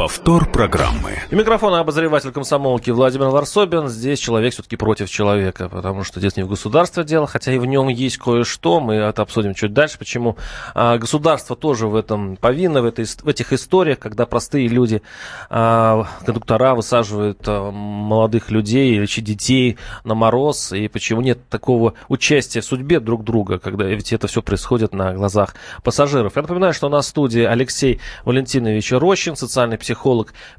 Повтор программы. И микрофон обозреватель комсомолки Владимир Варсобин. Здесь человек все-таки против человека, потому что здесь не в государстве дело, хотя и в нем есть кое-что. Мы это обсудим чуть дальше, почему а, государство тоже в этом повинно, в, этой, в этих историях, когда простые люди, а, кондуктора высаживают а, молодых людей или детей на мороз, и почему нет такого участия в судьбе друг друга, когда ведь это все происходит на глазах пассажиров. Я напоминаю, что у нас в студии Алексей Валентинович Рощин, социальный психолог,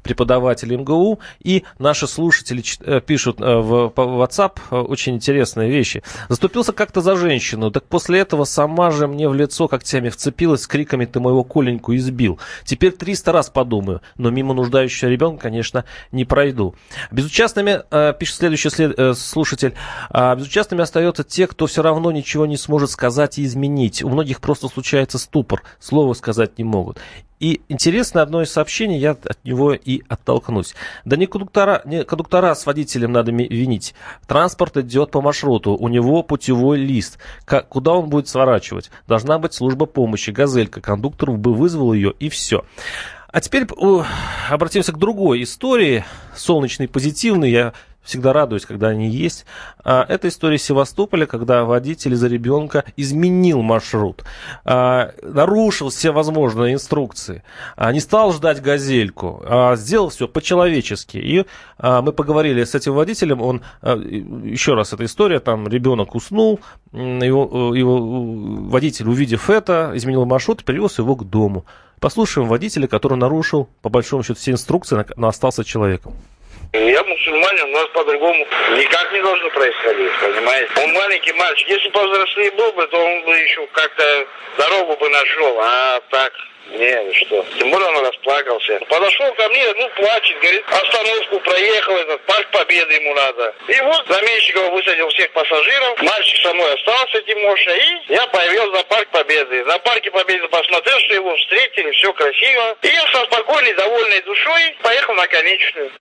преподаватель МГУ. И наши слушатели э, пишут э, в WhatsApp э, очень интересные вещи. Заступился как-то за женщину, так после этого сама же мне в лицо когтями вцепилась с криками «ты моего Коленьку избил». Теперь 300 раз подумаю, но мимо нуждающего ребенка, конечно, не пройду. Безучастными, пишет следующий след, слушатель, «а безучастными остаются те, кто все равно ничего не сможет сказать и изменить. У многих просто случается ступор, слова сказать не могут. И интересно одно из сообщений, я от него и оттолкнусь. Да не кондуктора, не кондуктора с водителем надо винить. Транспорт идет по маршруту, у него путевой лист. Как, куда он будет сворачивать? Должна быть служба помощи, газелька. Кондуктор бы вызвал ее и все. А теперь обратимся к другой истории, солнечной, позитивной. Я всегда радуюсь, когда они есть. А, это история Севастополя, когда водитель за ребенка изменил маршрут, а, нарушил все возможные инструкции, а, не стал ждать газельку, а сделал все по-человечески. И а, мы поговорили с этим водителем, он, а, еще раз эта история, там ребенок уснул, его, его водитель, увидев это, изменил маршрут, привез его к дому. Послушаем водителя, который нарушил, по большому счету, все инструкции, но остался человеком. Я мусульманин, у нас по-другому никак не должно происходить, понимаете? Он маленький мальчик. Если бы повзрослее был бы, то он бы еще как-то дорогу бы нашел, а так не, что. Тем более он расплакался. Подошел ко мне, ну, плачет, говорит, остановку проехал, этот парк Победы ему надо. И вот Заменщиков высадил всех пассажиров, мальчик со мной остался, Тимоша, и я появился на парк Победы. На парке Победы посмотрел, что его встретили, все красиво. И я со спокойной, довольной душой поехал на конечную.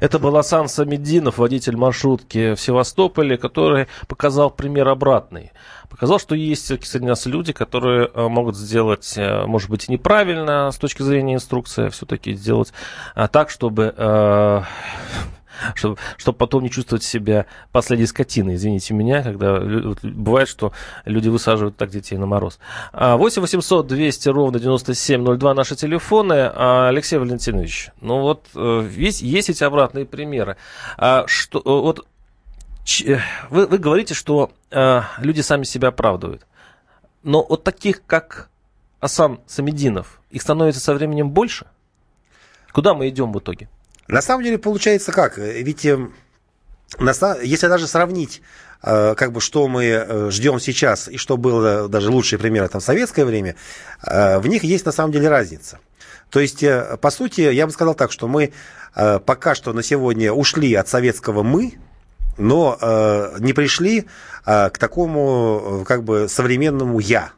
Это был Асан Самединов, водитель маршрутки в Севастополе, который показал пример обратный. Показал, что есть среди нас люди, которые э, могут сделать, э, может быть, неправильно с точки зрения инструкции, а все-таки сделать а, так, чтобы э, чтобы, чтобы потом не чувствовать себя последней скотиной. Извините меня, когда бывает, что люди высаживают так детей на мороз. 8 800 200 ровно 9702 наши телефоны. А, Алексей Валентинович, ну вот э, есть, есть эти обратные примеры. А что, э, вот э, вы, вы говорите, что люди сами себя оправдывают. Но вот таких, как Асан Самединов, их становится со временем больше? Куда мы идем в итоге? На самом деле получается как? Ведь эм, если даже сравнить э, как бы что мы э, ждем сейчас и что было даже лучшие примеры там в советское время, э, в них есть на самом деле разница. То есть, по сути, я бы сказал так, что мы пока что на сегодня ушли от советского «мы», но не пришли к такому как бы современному «я».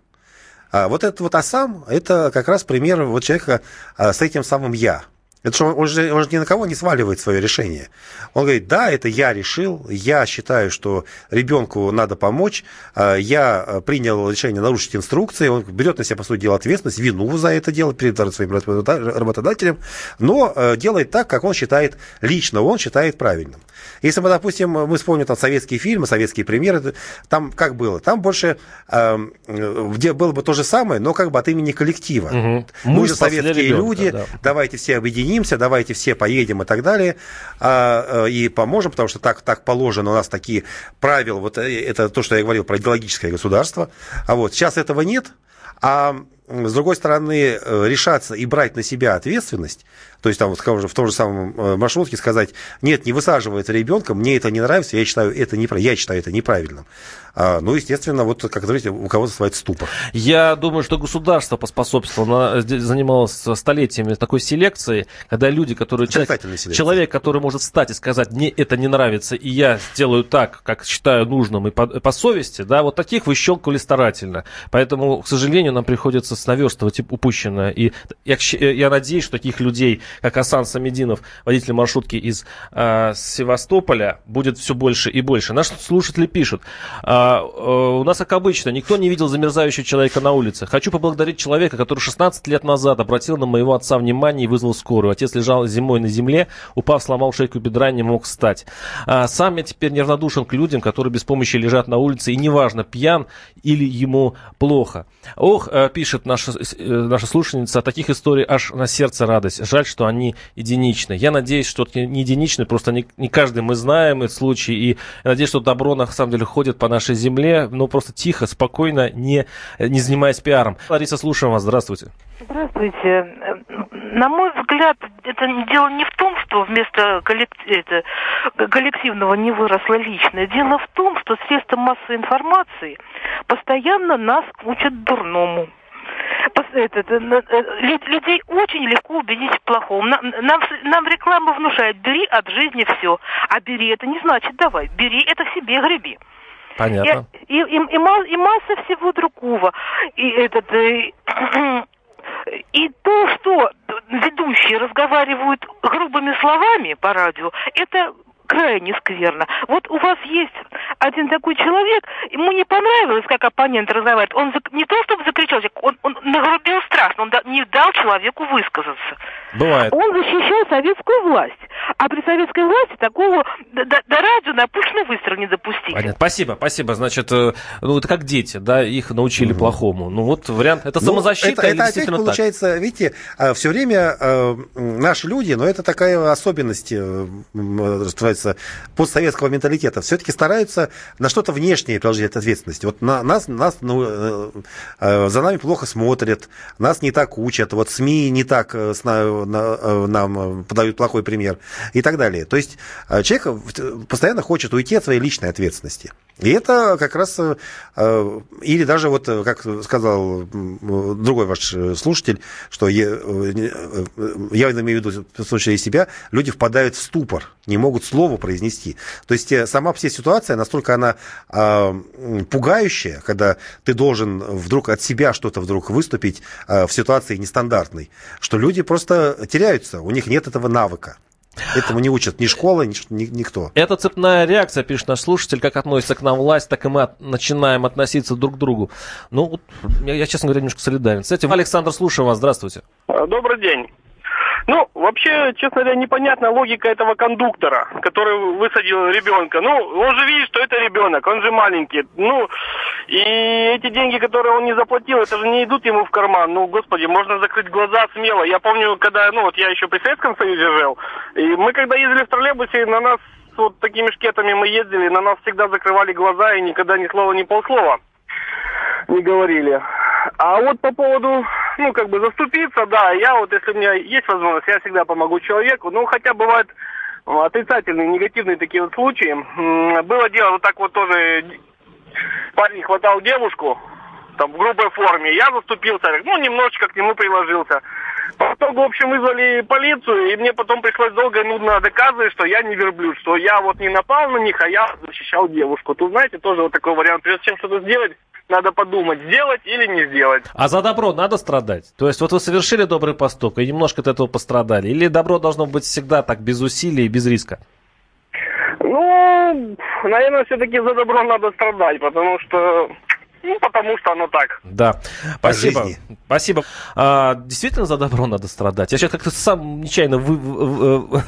Вот этот вот «асам» – это как раз пример вот человека с этим самым «я». Это что он же, он же ни на кого не сваливает свое решение. Он говорит, да, это я решил, я считаю, что ребенку надо помочь, а, я э, принял решение нарушить инструкции, он берет на себя, по сути дела, ответственность, вину за это дело перед своим работодателем, но э, делает так, как он считает лично, он считает правильным. Если мы, допустим, мы вспомним там советские фильмы, советские примеры, там как было? Там больше, э, где было бы то же самое, но как бы от имени коллектива. Угу. Мы, мы же советские ребенка, люди, да. давайте все объединимся, давайте все поедем и так далее, а, а, и поможем, потому что так, так положено, у нас такие правила, вот э, это то, что я говорил про идеологическое государство, а вот сейчас этого нет, а с другой стороны, э, решаться и брать на себя ответственность, то есть там, скажем, в том же самом э, маршрутке сказать, нет, не высаживается ребенка, мне это не нравится, я считаю это, не, я считаю это неправильным. А, ну, естественно, вот, как говорите, у кого-то называется ступор. Я думаю, что государство поспособствовало, занималось столетиями такой селекцией, когда люди, которые... Человек, человек, который может встать и сказать, мне это не нравится, и я сделаю так, как считаю нужным, и по, по совести, да, вот таких выщелкивали старательно. Поэтому, к сожалению, нам приходится наверстывать упущенное. И я, я надеюсь, что таких людей, как Асан Самединов, водитель маршрутки из э, Севастополя, будет все больше и больше. Наши слушатели пишут, э, э, у нас, как обычно, никто не видел замерзающего человека на улице. Хочу поблагодарить человека, который 16 лет назад обратил на моего отца внимание и вызвал скорую. Отец лежал зимой на земле, упав, сломал шейку бедра, не мог встать. А, сам я теперь неравнодушен к людям, которые без помощи лежат на улице, и неважно, пьян или ему плохо. Ох, э, пишет наша, э, наша слушательница, от таких историй аж на сердце радость. Жаль, что они единичны. Я надеюсь, что это не единичны, просто не, не каждый мы знаем этот случай, и я надеюсь, что добро на самом деле ходит по нашей земле, но просто тихо, спокойно, не, не занимаясь пиаром. Лариса, слушаем вас. Здравствуйте. Здравствуйте. На мой взгляд, это дело не в том, что вместо это, коллективного не выросло личное. Дело в том, что средства массовой информации постоянно нас учат дурному этот, э, людей очень легко убедить в плохом. Нам, нам, нам реклама внушает, бери от жизни все. А бери это не значит давай. Бери это в себе греби. Понятно. И, и, и, и, и масса всего другого. И этот... И, и то, что ведущие разговаривают грубыми словами по радио, это крайне скверно. Вот у вас есть один такой человек, ему не понравилось, как оппонент разговаривает. Он не то чтобы закричал, он, он нагрубил страшно, он не дал человеку высказаться. Бывает. Он защищал советскую власть. А при советской власти такого до, до радио на пушный выстрел не допустить. Понятно. Спасибо, спасибо. Значит, э, ну это как дети, да, их научили угу. плохому. Ну вот вариант, это ну, самозащита это, или это действительно опять получается, так? видите, э, все время э, наши люди, но это такая особенность, называется, постсоветского менталитета, все-таки стараются на что-то внешнее приложить ответственность. Вот на, нас, нас ну, за нами плохо смотрят, нас не так учат, вот СМИ не так с, на, на, нам подают плохой пример и так далее. То есть э, человек постоянно хочет уйти от своей личной ответственности. И это как раз, э, или даже вот, как сказал другой ваш слушатель, что я, я имею в виду в случае себя, люди впадают в ступор, не могут слова произнести. То есть э, сама вся ситуация, настолько она пугающая, когда ты должен вдруг от себя что-то вдруг выступить в ситуации нестандартной, что люди просто теряются, у них нет этого навыка. Этому не учат ни школа, ни, ни, никто. Это цепная реакция, пишет наш слушатель, как относится к нам власть, так и мы от, начинаем относиться друг к другу. Ну, я, я, честно говоря, немножко солидарен с этим. Александр, слушаю вас, здравствуйте. Добрый день. Ну, вообще, честно говоря, непонятна логика этого кондуктора, который высадил ребенка. Ну, он же видит, что это ребенок, он же маленький. Ну, и эти деньги, которые он не заплатил, это же не идут ему в карман. Ну, господи, можно закрыть глаза смело. Я помню, когда, ну, вот я еще при Советском Союзе жил, и мы когда ездили в троллейбусе, на нас вот такими шкетами мы ездили, на нас всегда закрывали глаза и никогда ни слова, ни полслова не говорили. А вот по поводу, ну, как бы заступиться, да, я вот, если у меня есть возможность, я всегда помогу человеку. Ну, хотя бывают отрицательные, негативные такие вот случаи. Было дело вот так вот тоже, парень хватал девушку, там, в грубой форме, я заступился, ну, немножечко к нему приложился. Потом, в общем, вызвали полицию, и мне потом пришлось долго и нудно доказывать, что я не верблюд, что я вот не напал на них, а я защищал девушку. Тут, знаете, тоже вот такой вариант. Прежде чем что-то сделать, надо подумать, сделать или не сделать. А за добро надо страдать? То есть вот вы совершили добрый поступок и немножко от этого пострадали? Или добро должно быть всегда так, без усилий и без риска? Ну, наверное, все-таки за добро надо страдать, потому что ну, потому что оно так. Да. Спасибо. Спасибо. А, действительно за добро надо страдать. Я сейчас как-то сам нечаянно вы, вы,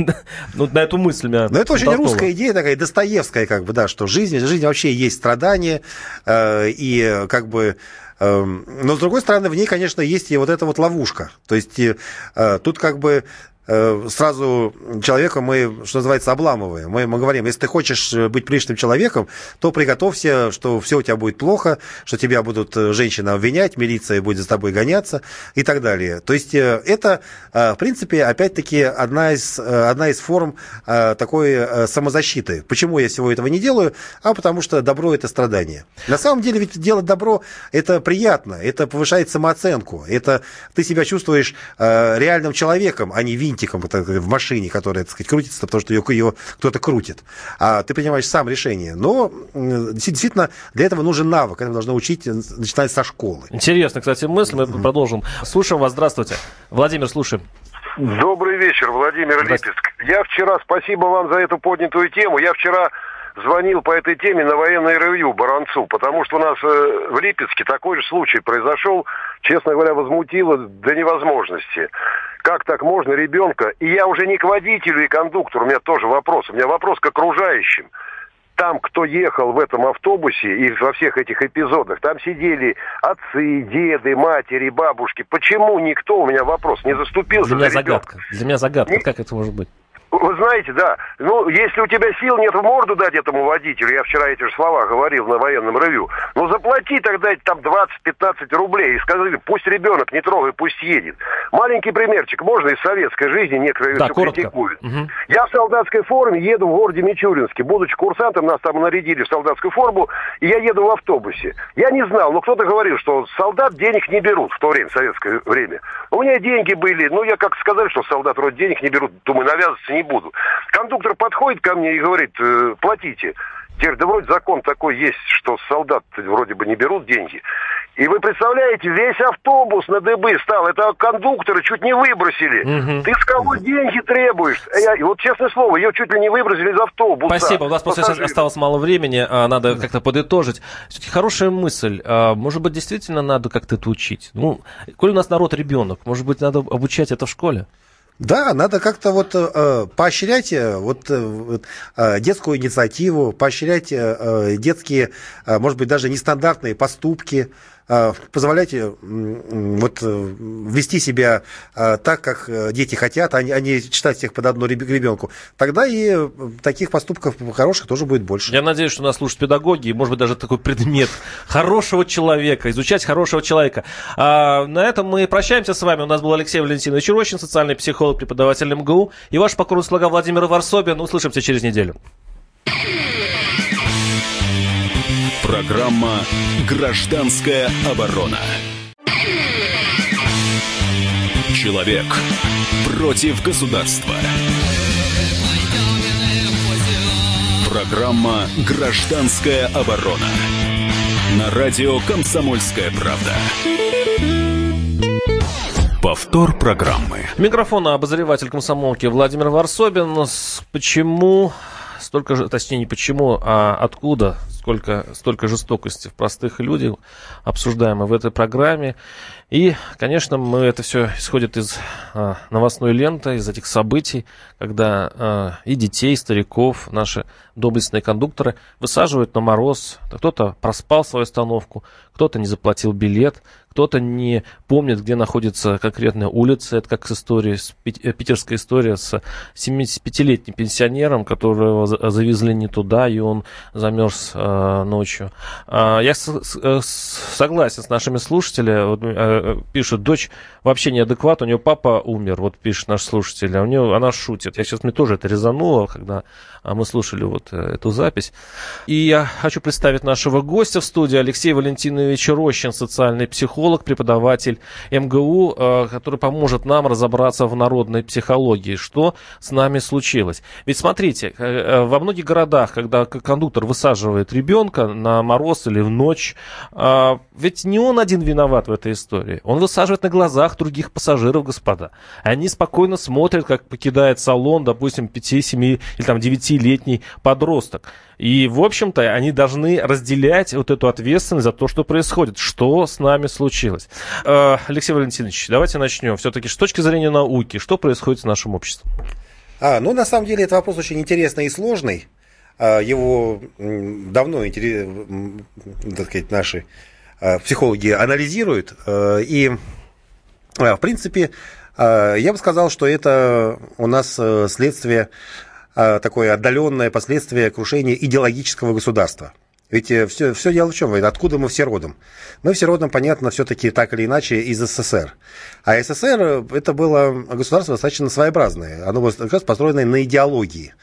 ну, на эту мысль меня Но это очень толкнуло. русская идея такая, Достоевская, как бы, да, что жизнь, жизнь вообще есть страдания, э, и как бы э, но, с другой стороны, в ней, конечно, есть и вот эта вот ловушка. То есть э, тут как бы сразу человека мы, что называется, обламываем. Мы, мы говорим, если ты хочешь быть приличным человеком, то приготовься, что все у тебя будет плохо, что тебя будут э, женщины обвинять, милиция будет за тобой гоняться и так далее. То есть э, это, в принципе, опять-таки одна из, одна из форм такой самозащиты. Почему я всего этого не делаю? А потому что добро – это страдание. На самом деле ведь делать добро – это приятно, это повышает самооценку, это ты себя чувствуешь реальным человеком, а не винным винтиком в машине, которая, так сказать, крутится, потому что ее, ее кто-то крутит. А ты принимаешь сам решение. Но действительно для этого нужен навык. Это должно учить, начиная со школы. Интересно, кстати, мысль. Мы продолжим. Слушаем вас. Здравствуйте. Владимир, слушаем. Добрый вечер, Владимир Липецк. Я вчера, спасибо вам за эту поднятую тему, я вчера звонил по этой теме на военное ревью Баранцу, потому что у нас э, в Липецке такой же случай произошел, честно говоря, возмутило до невозможности. Как так можно ребенка? И я уже не к водителю и кондуктору, у меня тоже вопрос, у меня вопрос к окружающим там, кто ехал в этом автобусе и во всех этих эпизодах, там сидели отцы, деды, матери, бабушки. Почему никто, у меня вопрос, не заступился Для меня за ребенка? загадка. Для меня загадка. Как это может быть? Вы знаете, да. Ну, если у тебя сил нет в морду дать этому водителю, я вчера эти же слова говорил на военном ревю, ну заплати тогда там 20-15 рублей и скажи, пусть ребенок не трогай, пусть едет. Маленький примерчик, можно из советской жизни, некоторые Да, все коротко. критикуют. Мгм. Я в солдатской форме еду в городе Мичуринске. Будучи курсантом, нас там нарядили в солдатскую форму, и я еду в автобусе. Я не знал, но кто-то говорил, что солдат денег не берут в то время, в советское время. У меня деньги были, ну, я как сказали, что солдат вроде денег не берут, думаю, навязываться не буду. Кондуктор подходит ко мне и говорит, «Э, платите. Теперь, да вроде закон такой есть, что солдат вроде бы не берут деньги. И вы представляете, весь автобус на дыбы стал. Это кондуктора чуть не выбросили. Мгм. Ты с кого деньги требуешь? А Я, вот честное слово, ее чуть ли не выбросили из автобуса. Спасибо. У нас просто сейчас Пассажиров. осталось мало времени, а надо как-то подытожить. Все-таки хорошая мысль. А, Может быть, действительно надо как-то это учить? Ну, коль у нас народ ребенок, может быть, надо обучать это в школе? Да, надо как-то вот э, поощрять э, э, вот, э, детскую инициативу, поощрять э, э, детские, э, может быть, даже нестандартные поступки, позволять э, м, вот, э, вести себя э, так, как э, дети хотят, а а не читать всех под одну реб- ребенку. Тогда и э, таких поступков хороших тоже будет больше. Я надеюсь, что нас слушают педагоги, и, может быть, даже такой предмет хорошего человека, изучать хорошего человека. А, на этом мы прощаемся с вами. У нас был Алексей Валентинович Рощин, социальный психолог, преподаватель МГУ, и ваш покорный слуга Владимир Варсобин. Услышимся через неделю. Программа «Гражданская оборона». Человек против государства. Программа «Гражданская оборона». На радио «Комсомольская правда». Повтор программы. Микрофон обозреватель комсомолки Владимир Варсобин. Почему столько же, точнее не почему, а откуда сколько, столько жестокости в простых людях обсуждаемо в этой программе. И, конечно, мы это все исходит из а, новостной ленты, из этих событий, когда а, и детей, и стариков, наши доблестные кондукторы высаживают на мороз. Кто-то проспал свою остановку, кто-то не заплатил билет, кто-то не помнит, где находится конкретная улица. Это как с историей, с э, питерская история с 75-летним пенсионером, которого за- завезли не туда, и он замерз э, ночью. А, я с- э, с- согласен с нашими слушателями. Э, пишут, дочь вообще неадекват, у нее папа умер, вот пишет наш слушатель, а у нее она шутит. Я сейчас мне тоже это резануло, когда а, мы слушали вот э, эту запись. И я хочу представить нашего гостя в студии Алексей Валентинович Рощин, социальный психолог, преподаватель МГУ, э, который поможет нам разобраться в народной психологии, что с нами случилось. Ведь смотрите, э, э, во многих городах, когда кондуктор высаживает ребенка на мороз или в ночь, а, ведь не он один виноват в этой истории. Он высаживает на глазах других пассажиров, господа. Они спокойно смотрят, как покидает салон, допустим, 5-7 или там 9-летний подросток. И, в общем-то, они должны разделять вот эту ответственность за то, что происходит, что с нами случилось. Э, Алексей Валентинович, давайте начнем. Все-таки с точки зрения науки, что происходит с нашим обществом? А, ну, на самом деле, это вопрос очень интересный и сложный. А, Его давно так сказать, наши психологи анализируют. А, И, а, в принципе, я бы сказал, что это у нас э, следствие, такое отдаленное последствие крушения идеологического государства. Ведь все, все дело в чем? Откуда мы все родом? Мы все родом, понятно, все-таки так или иначе из СССР. А СССР э, это было государство достаточно своеобразное. Оно было как раз построено на идеологии.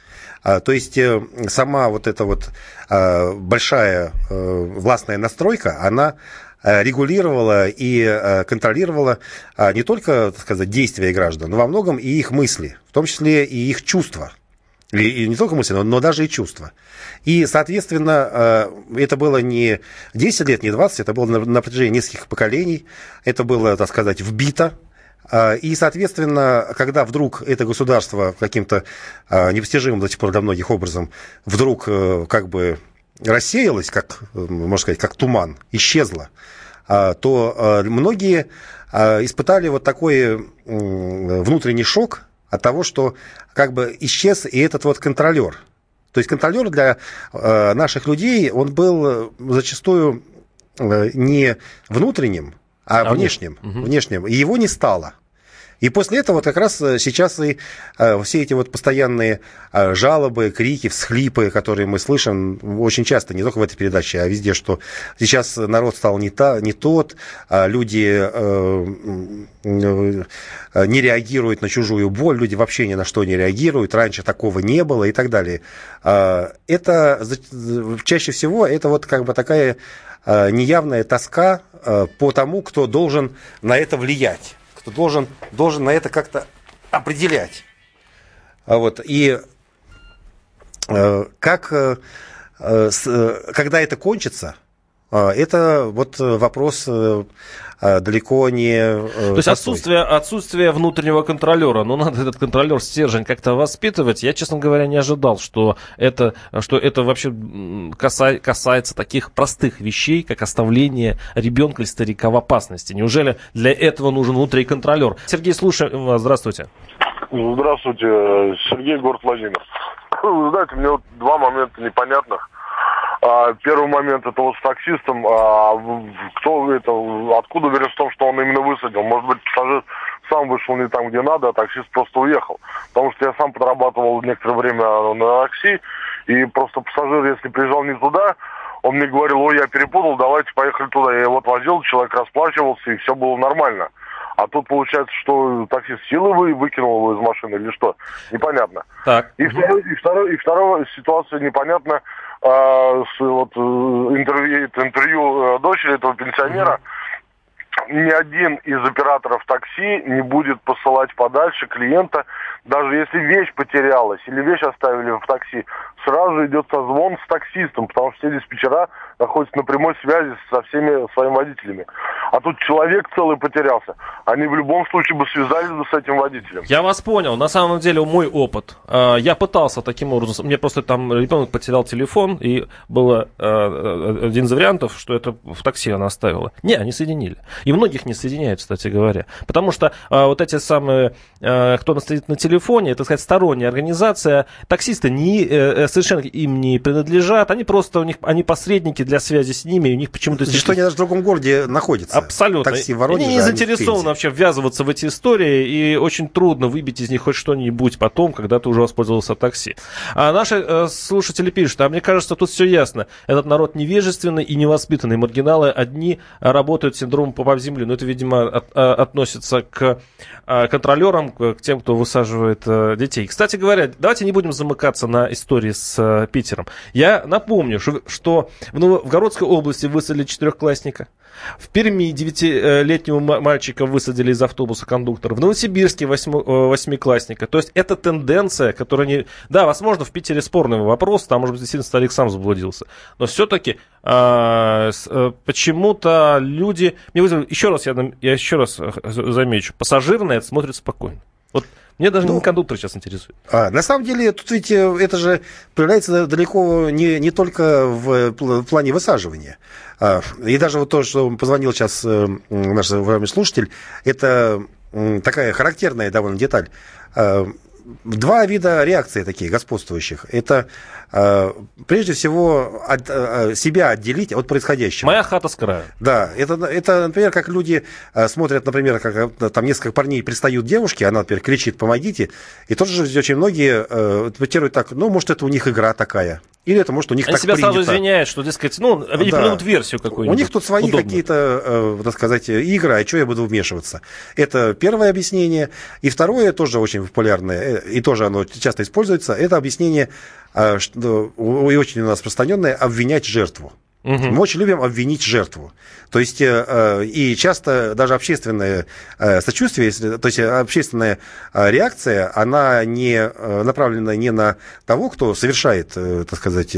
А, То есть э, сама вот эта вот а, большая э, властная настройка, она регулировала и контролировала не только, так сказать, действия граждан, но во многом и их мысли, в том числе и их чувства. И не только мысли, но, даже и чувства. И, соответственно, это было не 10 лет, не 20, это было на, на протяжении нескольких поколений. Это было, так сказать, вбито а, и, соответственно, когда вдруг это государство каким-то а, непостижимым до сих пор для многих образом вдруг э, как бы рассеялось, как, можно сказать, как туман, исчезло, а, то многие испытали вот такой внутренний шок от того, что как бы исчез и этот вот контролер. То есть контролер для наших людей, он был зачастую не внутренним, а, а внешним, внешним. внешним. И его не стало. И после этого вот как раз э, сейчас и э, все эти вот постоянные э, жалобы, крики, всхлипы, которые мы слышим очень часто, не только в этой передаче, а везде, что сейчас народ стал не, та, не тот, а люди не реагируют на чужую боль, люди вообще ни на что не реагируют, раньше такого не было и так далее. Это чаще всего это вот как бы такая неявная тоска по тому, кто должен на это влиять кто должен, должен на это как-то определять. А вот, и э, как, э, э, когда это кончится, это вот вопрос далеко не... То есть отсутствие, отсутствие внутреннего контролера. Ну, надо этот контролер стержень как-то воспитывать. Я, честно говоря, не ожидал, что это, что это вообще каса, касается таких простых вещей, как оставление ребенка или старика в опасности. Неужели для этого нужен внутренний контролер? Сергей, слушаем вас. Здравствуйте. Здравствуйте. Сергей, город Владимир. Вы знаете, мне вот два момента непонятных. А, первый момент это вот с таксистом. А, кто это, откуда уверен в том, что он именно высадил? Может быть, пассажир сам вышел не там, где надо, а таксист просто уехал. Потому что я сам подрабатывал некоторое время на такси, и просто пассажир, если приезжал не туда, он мне говорил, ой, я перепутал, давайте поехали туда. Я его отвозил, человек расплачивался, и все было нормально. А тут получается, что таксист силы вы выкинул его из машины или что? Непонятно. Так. И, второй, и, второй, и вторая ситуация непонятна а, с, вот, э, интервью, интервью э, дочери этого пенсионера, ни один из операторов такси не будет посылать подальше клиента, даже если вещь потерялась или вещь оставили в такси, сразу идет созвон с таксистом, потому что все диспетчера находятся на прямой связи со всеми своими водителями. А тут человек целый потерялся. Они в любом случае бы связались бы с этим водителем. Я вас понял. На самом деле, мой опыт. А, я пытался таким образом. Мне просто там ребенок потерял телефон, и было а, один из вариантов, что это в такси она оставила. Не, они соединили. И многих не соединяют, кстати говоря. Потому что а, вот эти самые, кто стоит на телефоне, это, так сказать, сторонняя организация, таксисты не, э, э, совершенно им не принадлежат. Они просто, у них, они посредники для связи с ними, и у них почему-то... Что они даже в другом городе находятся. Абсолютно. Такси Воронеже, они не заинтересованы вообще ввязываться в эти истории, и очень трудно выбить из них хоть что-нибудь потом, когда ты уже воспользовался такси. А наши э, слушатели пишут, а мне кажется, тут все ясно. Этот народ невежественный и невоспитанный. Маргиналы одни работают синдромом попа в землю. Но это, видимо, от, а, относится к а, контролерам, к тем, кто высаживает а, детей. Кстати говоря, давайте не будем замыкаться на истории с а, Питером. Я напомню, что, в Новгородской области высадили четырехклассника. В Перми девятилетнего мальчика высадили из автобуса кондуктора. В Новосибирске восьми, э, восьмиклассника. То есть это тенденция, которая не... Да, возможно, в Питере спорный вопрос, там, может быть, действительно старик сам заблудился. Но все-таки а, э, почему-то люди... Еще раз, я, я еще раз э, замечу. Пассажир на это смотрит спокойно. Вот мне даже ну, не кондуктор сейчас интересует. А, на самом деле, тут ведь это же проявляется далеко не, не только в, в плане высаживания. А, и даже вот то, что позвонил сейчас э, наш слушатель, это такая характерная довольно деталь. А, два вида реакции такие господствующих. Это э, прежде всего от, э, себя отделить от происходящего. Моя хата с краю. Да, это, это, например, как люди э, смотрят, например, как э, там несколько парней пристают девушке, она, например, кричит «помогите», и тоже очень многие э, интерпретируют так, ну, может, это у них игра такая. Или это, может, у них Они так себя принято. сразу извиняют, что, дескать, ну, они да. придумают версию какую-нибудь. У них тут свои Удобно. какие-то, э, так сказать, игры, а что я буду вмешиваться? Это первое объяснение. И второе, тоже очень популярное, э, и тоже оно часто используется, это объяснение, э, и очень у нас распространенное, обвинять жертву. Мы очень любим обвинить жертву. То есть э, э, и часто даже общественное э, сочувствие, если, то есть общественная реакция, она не направлена не на того, кто совершает, так сказать,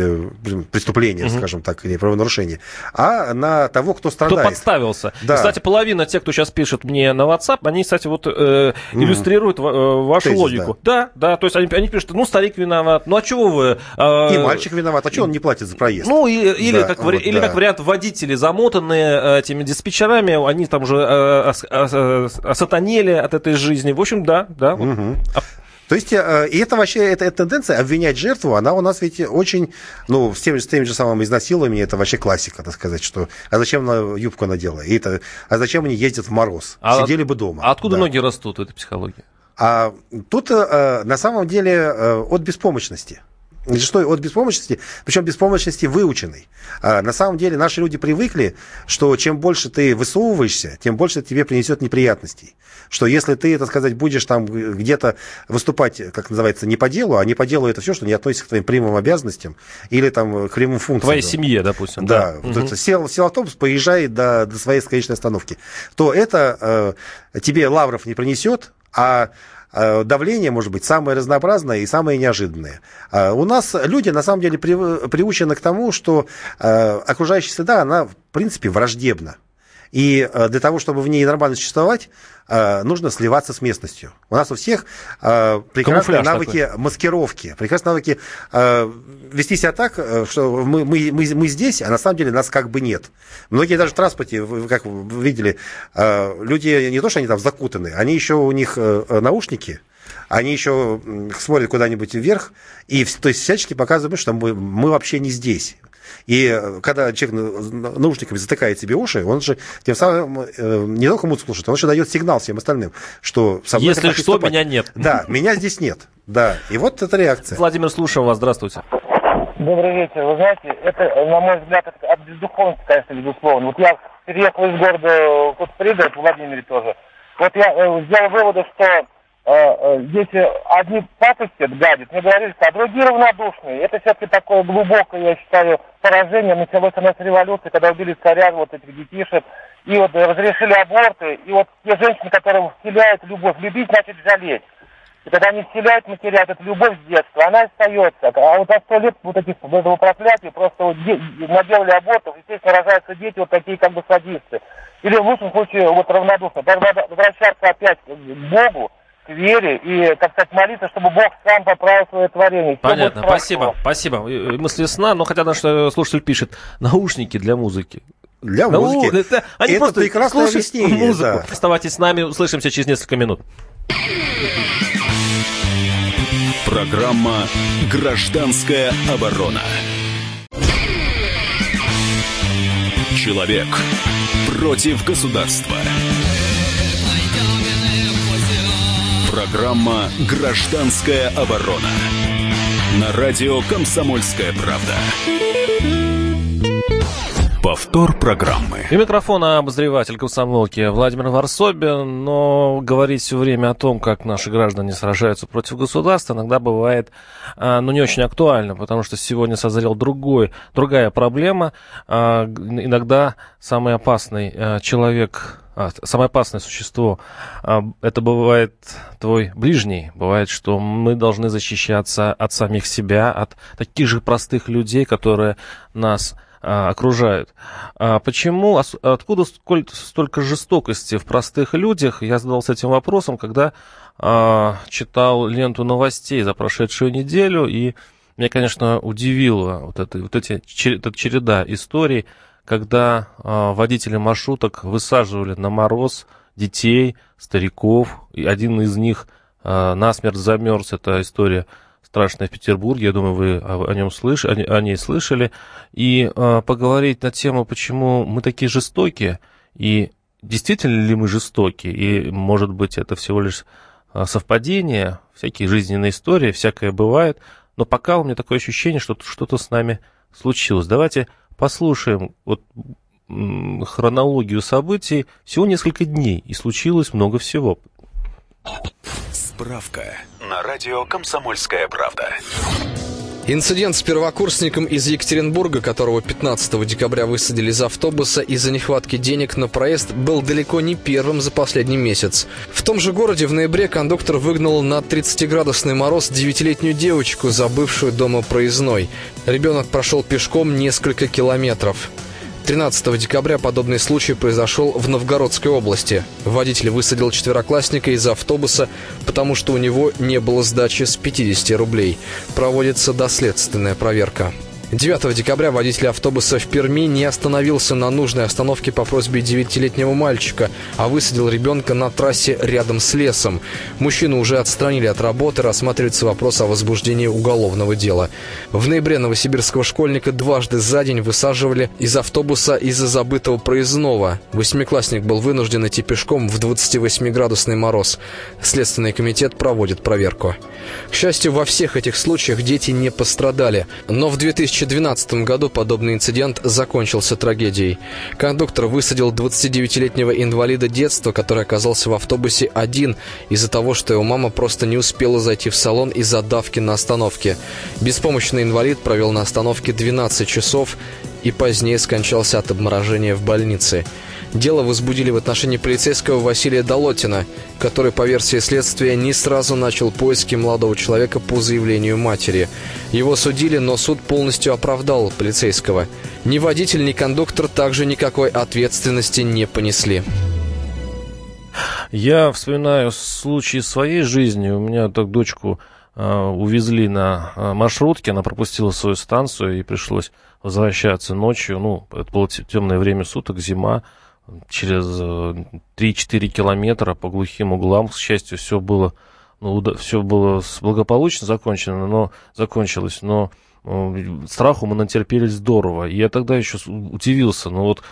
преступление, угу. скажем так, или правонарушение, а на того, кто страдает. Кто подставился. Да. Кстати, половина тех, кто сейчас пишет мне на WhatsApp, они, кстати, вот э, иллюстрируют угу. вашу Тезис, логику. Да. да, да, то есть они, они пишут, ну, старик виноват, ну, а чего вы... Э, и мальчик виноват, а чего он не платит за проезд? Ну, и, или, да, как, вот, или да. как вариант, водители замотанные Э, этими диспетчерами, они там уже э, осатанели от этой жизни. В общем, да, да. Вот. Угу. То есть, э, и это вообще, эта, эта тенденция обвинять жертву, она у нас ведь очень, ну, с теми, с теми же самыми изнасилованиями, это вообще классика, так сказать, что, а зачем она юбку надела, и это, а зачем они ездят в мороз, а сидели бы дома. А откуда да. ноги растут, эта психология? А тут, на самом деле, от беспомощности. Зачастую от беспомощности, причем беспомощности выученной. А на самом деле наши люди привыкли, что чем больше ты высовываешься, тем больше тебе принесет неприятностей. Что если ты, так сказать, будешь там где-то выступать, как называется, не по делу, а не по делу это все, что не относится к твоим прямым обязанностям или там к прямым функциям. Твоей семье, допустим. Да. да. Угу. Сел, сел автобус, поезжай до, до своей конечной остановки. То это э, тебе лавров не принесет, а давление может быть самое разнообразное и самое неожиданное. Э, у нас люди, на самом деле, приучены к тому, что э, окружающая среда, она, в принципе, враждебна. И для того, чтобы в ней нормально существовать, нужно сливаться с местностью. У нас у всех прекрасные Камуфляж навыки такой. маскировки, прекрасные навыки вести себя так, что мы, мы, мы, мы здесь, а на самом деле нас как бы нет. Многие даже в транспорте, как вы видели, люди не то, что они там закутаны, они еще у них наушники, они еще смотрят куда-нибудь вверх, и то есть всячески показывают, что мы, мы вообще не здесь. И э, когда человек наушниками затыкает себе уши, он же тем самым э, не только музыку слушает, он еще дает сигнал всем остальным, что со мной Если что, меня нет. Да, меня здесь нет. Да, и вот эта реакция. Владимир, слушаю вас, здравствуйте. Добрый вечер. Вы знаете, это, на мой взгляд, это от бездуховности, конечно, безусловно. Вот я переехал из города вот пригород, в Владимире тоже. Вот я э, сделал выводы, что если э, одни пакостят, гадят, мне говорили, а другие равнодушные. Это все-таки такое глубокое, я считаю, поражение. Началось у нас революция, когда убили царя, вот этих детишек, и вот разрешили аборты, и вот те женщины, которые вселяют любовь, любить значит жалеть. И когда они вселяют, мы теряют любовь с детства, она остается. А вот за сто лет вот этих этого проклятия просто вот наделали абортов, естественно, рожаются дети вот такие как бы садисты. Или в лучшем случае вот равнодушно. Надо возвращаться опять к Богу, вере и, так сказать, молиться, чтобы Бог сам поправил свое творение. Понятно, спасибо, спасибо. Мысли сна, но хотя наш э, слушатель пишет, наушники для музыки. Для ну, музыки. Это, они это просто прекрасное объяснение. Музыку. Да. Оставайтесь с нами, услышимся через несколько минут. Программа «Гражданская оборона». Человек против государства. Программа «Гражданская оборона». На радио «Комсомольская правда». Повтор программы. И микрофона обозреватель комсомолки Владимир Варсобин. Но говорить все время о том, как наши граждане сражаются против государства, иногда бывает а, ну, не очень актуально, потому что сегодня созрел другой, другая проблема. А, иногда самый опасный а, человек самое опасное существо, а, это бывает твой ближний. Бывает, что мы должны защищаться от самих себя, от таких же простых людей, которые нас а, окружают. А почему, откуда столько жестокости в простых людях? Я задался этим вопросом, когда а, читал ленту новостей за прошедшую неделю, и меня, конечно, удивило вот, это, вот эти, эта череда историй, когда э, водители маршруток высаживали на мороз детей, стариков, и один из них э, насмерть замерз. Это история страшная в Петербурге, я думаю, вы о, о нем слыш, о, о ней слышали. И э, поговорить на тему, почему мы такие жестокие, и действительно ли мы жестоки, и, может быть, это всего лишь совпадение, всякие жизненные истории, всякое бывает, но пока у меня такое ощущение, что что-то с нами случилось. Давайте послушаем вот хронологию событий. Всего несколько дней, и случилось много всего. Справка на радио «Комсомольская правда». Инцидент с первокурсником из Екатеринбурга, которого 15 декабря высадили из автобуса из-за нехватки денег на проезд, был далеко не первым за последний месяц. В том же городе в ноябре кондуктор выгнал на 30-градусный мороз девятилетнюю девочку, забывшую дома проездной. Ребенок прошел пешком несколько километров. 13 декабря подобный случай произошел в Новгородской области. Водитель высадил четвероклассника из автобуса, потому что у него не было сдачи с 50 рублей. Проводится доследственная проверка. 9 декабря водитель автобуса в Перми не остановился на нужной остановке по просьбе 9-летнего мальчика, а высадил ребенка на трассе рядом с лесом. Мужчину уже отстранили от работы, рассматривается вопрос о возбуждении уголовного дела. В ноябре новосибирского школьника дважды за день высаживали из автобуса из-за забытого проездного. Восьмиклассник был вынужден идти пешком в 28-градусный мороз. Следственный комитет проводит проверку. К счастью, во всех этих случаях дети не пострадали. Но в 2000 2012 году подобный инцидент закончился трагедией. Кондуктор высадил 29-летнего инвалида детства, который оказался в автобусе один из-за того, что его мама просто не успела зайти в салон из-за давки на остановке. Беспомощный инвалид провел на остановке 12 часов и позднее скончался от обморожения в больнице. Дело возбудили в отношении полицейского Василия Долотина, который, по версии следствия, не сразу начал поиски молодого человека по заявлению матери. Его судили, но суд полностью оправдал полицейского. Ни водитель, ни кондуктор также никакой ответственности не понесли. Я вспоминаю случаи своей жизни. У меня так дочку э, увезли на э, маршрутке, она пропустила свою станцию и пришлось возвращаться ночью. Ну, это было темное время суток, зима через 3-4 э, километра по глухим углам. К счастью, все было, ну, все было благополучно закончено, но закончилось, но э, страху мы натерпелись здорово. И я тогда еще удивился, ну вот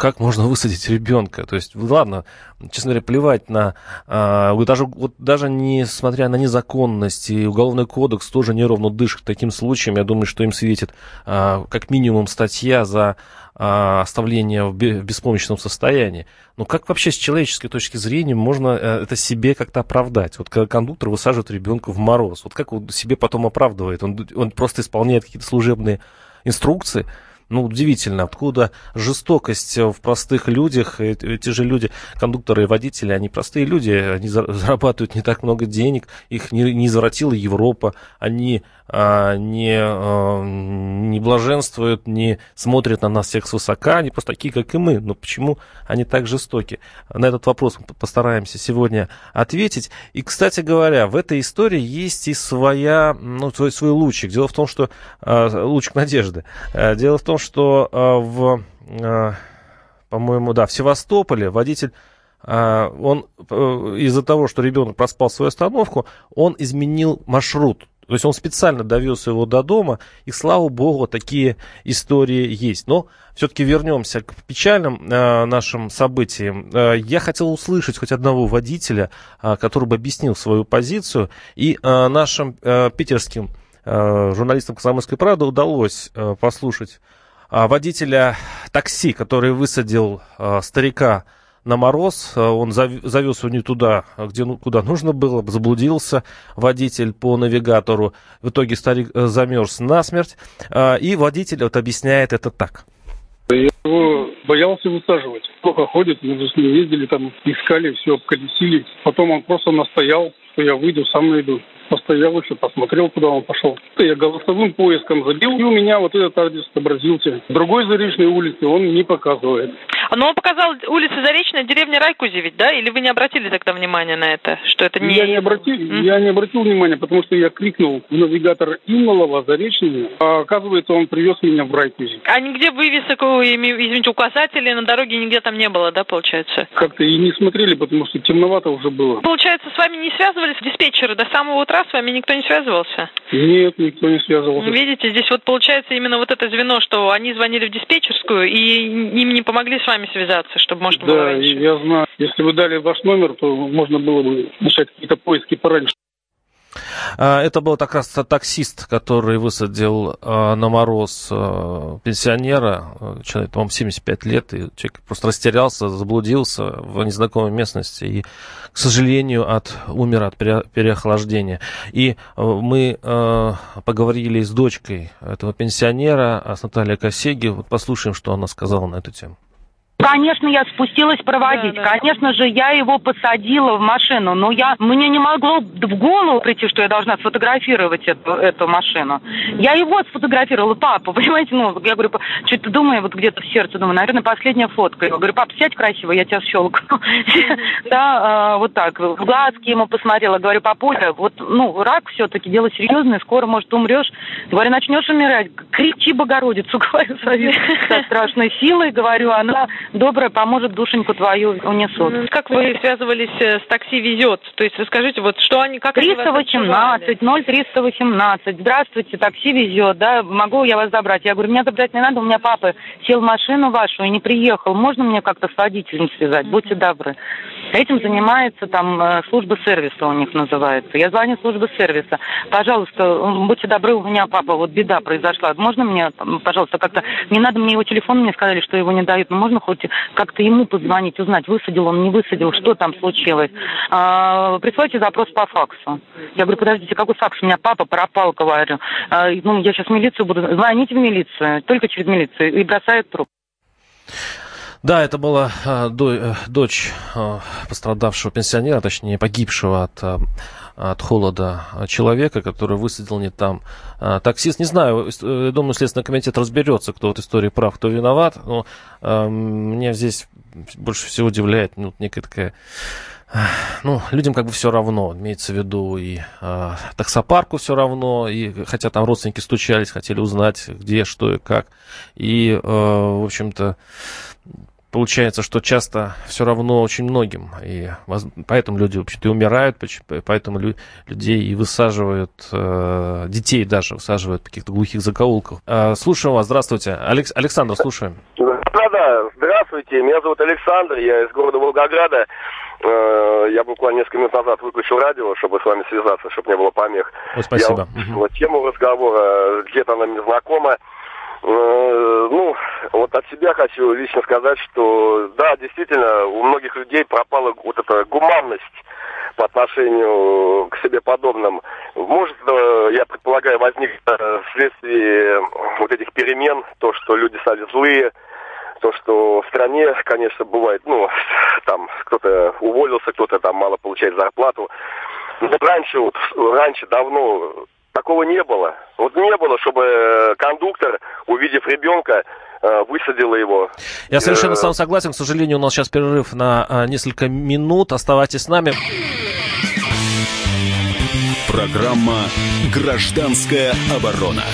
как можно высадить ребенка? То есть, ладно, честно говоря, плевать на... А, даже, вот, даже несмотря на незаконность, и Уголовный кодекс тоже неровно дышит таким случаем. Я думаю, что им светит а, как минимум статья за а, оставление в беспомощном состоянии. Но как вообще с человеческой точки зрения можно а, это себе как-то оправдать? Вот когда кондуктор высаживает ребенка в мороз, вот как он себе потом оправдывает? Он, он просто исполняет какие-то служебные инструкции, ну, удивительно, откуда жестокость в простых людях. Эти же люди, кондукторы и водители, они простые люди, они зарабатывают не так много денег, их не, не извратила Европа, они не, а, не блаженствуют, не смотрят на нас всех свысока, они просто такие, как и мы. Но почему они так жестоки? На этот вопрос мы постараемся сегодня ответить. И, кстати говоря, в этой истории есть и своя, ну, свой, свой лучик. Дело в том, что... А, лучик надежды. Дело в том, что в, по-моему, да, в Севастополе водитель он э, из-за того, что ребенок проспал свою остановку, он изменил маршрут. То есть он специально довез его до дома, и слава богу, такие истории есть. Но все-таки вернемся к печальным э, нашим событиям. Э, я хотел услышать хоть одного водителя, э, который бы объяснил свою позицию, и э, нашим э, питерским э, журналистам «Комсомольской правды» удалось э, послушать э, водителя такси, который высадил э, старика на мороз, э, он завез его не туда, где, ну, куда нужно было, заблудился водитель по навигатору, в итоге старик э, замерз насмерть, э, и водитель вот объясняет это так. Я его боялся высаживать. Плохо ходит, мы с ним ездили, там искали, все обколесили. Потом он просто настоял, что я выйду, сам найду. Постоял еще, посмотрел, куда он пошел. Я голосовым поиском забил, и у меня вот этот адрес отобразился. Другой Заречной улицы он не показывает. Но он показал улица Заречная, деревня Райкузи ведь, да? Или вы не обратили тогда внимания на это? Что это не... Я не обратил, mm. я не обратил внимания, потому что я кликнул в навигатор Имолова, Заречная, а оказывается, он привез меня в Райкузи. А нигде вывесок, извините, указателей на дороге нигде там не было, да, получается? Как-то и не смотрели, потому что темновато уже было. Получается, с вами не связывались диспетчеры до самого утра? с вами никто не связывался? Нет, никто не связывался. Видите, здесь вот получается именно вот это звено, что они звонили в диспетчерскую и им не помогли с вами связаться, чтобы можно да, было раньше. я знаю. Если вы дали ваш номер, то можно было бы начать какие-то поиски пораньше. А, это был как раз таксист, который высадил а, на мороз а, пенсионера, человек, по-моему, 75 лет, и человек просто растерялся, заблудился в незнакомой местности и, к сожалению, от, умер от переохлаждения. И мы поговорили с дочкой этого пенсионера, с Натальей Косеги. Вот послушаем, что она сказала на эту тему. Конечно, я спустилась проводить. Да, да. Конечно же, я его посадила в машину, но я мне не могло в голову прийти, что я должна сфотографировать эту, эту машину. Я его сфотографировала, папа, понимаете, ну, я говорю, что-то думаю, вот где-то в сердце, думаю, наверное, последняя фотка. Я говорю, пап, сядь красиво, я тебя щелкаю. Да, а, вот так, в глазки ему посмотрела, говорю, папуля, вот, ну, рак все-таки, дело серьезное, скоро, может, умрешь. Говорю, начнешь умирать, кричи Богородицу, говорю, своей страшной силой, говорю, она добрая поможет, душеньку твою унесут. Ну, как вы связывались э, с такси везет? То есть расскажите, вот что они, как 318, 0318. Здравствуйте, такси везет, да, могу я вас забрать? Я говорю, меня забрать не надо, у меня папа сел в машину вашу и не приехал. Можно мне как-то с водителем связать? Будьте добры. Этим занимается там э, служба сервиса у них называется. Я звоню в службу сервиса. Пожалуйста, будьте добры, у меня папа, вот беда произошла. Можно мне, пожалуйста, как-то... Не надо мне его телефон, мне сказали, что его не дают. Но можно хоть как-то ему позвонить, узнать, высадил он, не высадил, что там случилось. А, присылайте запрос по факсу. Я говорю, подождите, какой факс? У меня папа пропал, говорю. А, ну, я сейчас в милицию буду. Звоните в милицию, только через милицию. И бросает труп. Да, это была э, до, дочь э, пострадавшего пенсионера, точнее погибшего от, э, от холода человека, который высадил не там э, таксист. Не знаю, э, думаю, Следственный комитет разберется, кто в этой истории прав, кто виноват. Но э, меня здесь больше всего удивляет ну, некая такая ну, людям как бы все равно, имеется в виду и э, таксопарку все равно, и хотя там родственники стучались, хотели узнать, где, что и как. И, э, в общем-то, получается, что часто все равно очень многим. И поэтому люди, в общем-то, и умирают, поэтому лю- людей и высаживают, э, детей даже высаживают в каких-то глухих закоулках. Э, слушаем вас, здравствуйте. Алекс, Александр, слушаем. Да-да, здравствуйте, меня зовут Александр, я из города Волгограда. Э, я буквально несколько минут назад выключил радио, чтобы с вами связаться, чтобы не было помех. Ой, спасибо. Я, вот, тему разговора, где-то она мне знакома. Э, ну, вот от себя хочу лично сказать, что да, действительно, у многих людей пропала вот эта гуманность по отношению к себе подобным. Может, э, я предполагаю, возник вследствие вот этих перемен, то, что люди стали злые, то, что в стране, конечно, бывает, ну, там кто-то уволился, кто-то там мало получает зарплату. Но раньше, вот, раньше давно Такого не было. Вот не было, чтобы э, кондуктор, увидев ребенка, э, высадила его. Я совершенно сам согласен. К сожалению, у нас сейчас перерыв на э, несколько минут. Оставайтесь с нами. Программа «Гражданская оборона».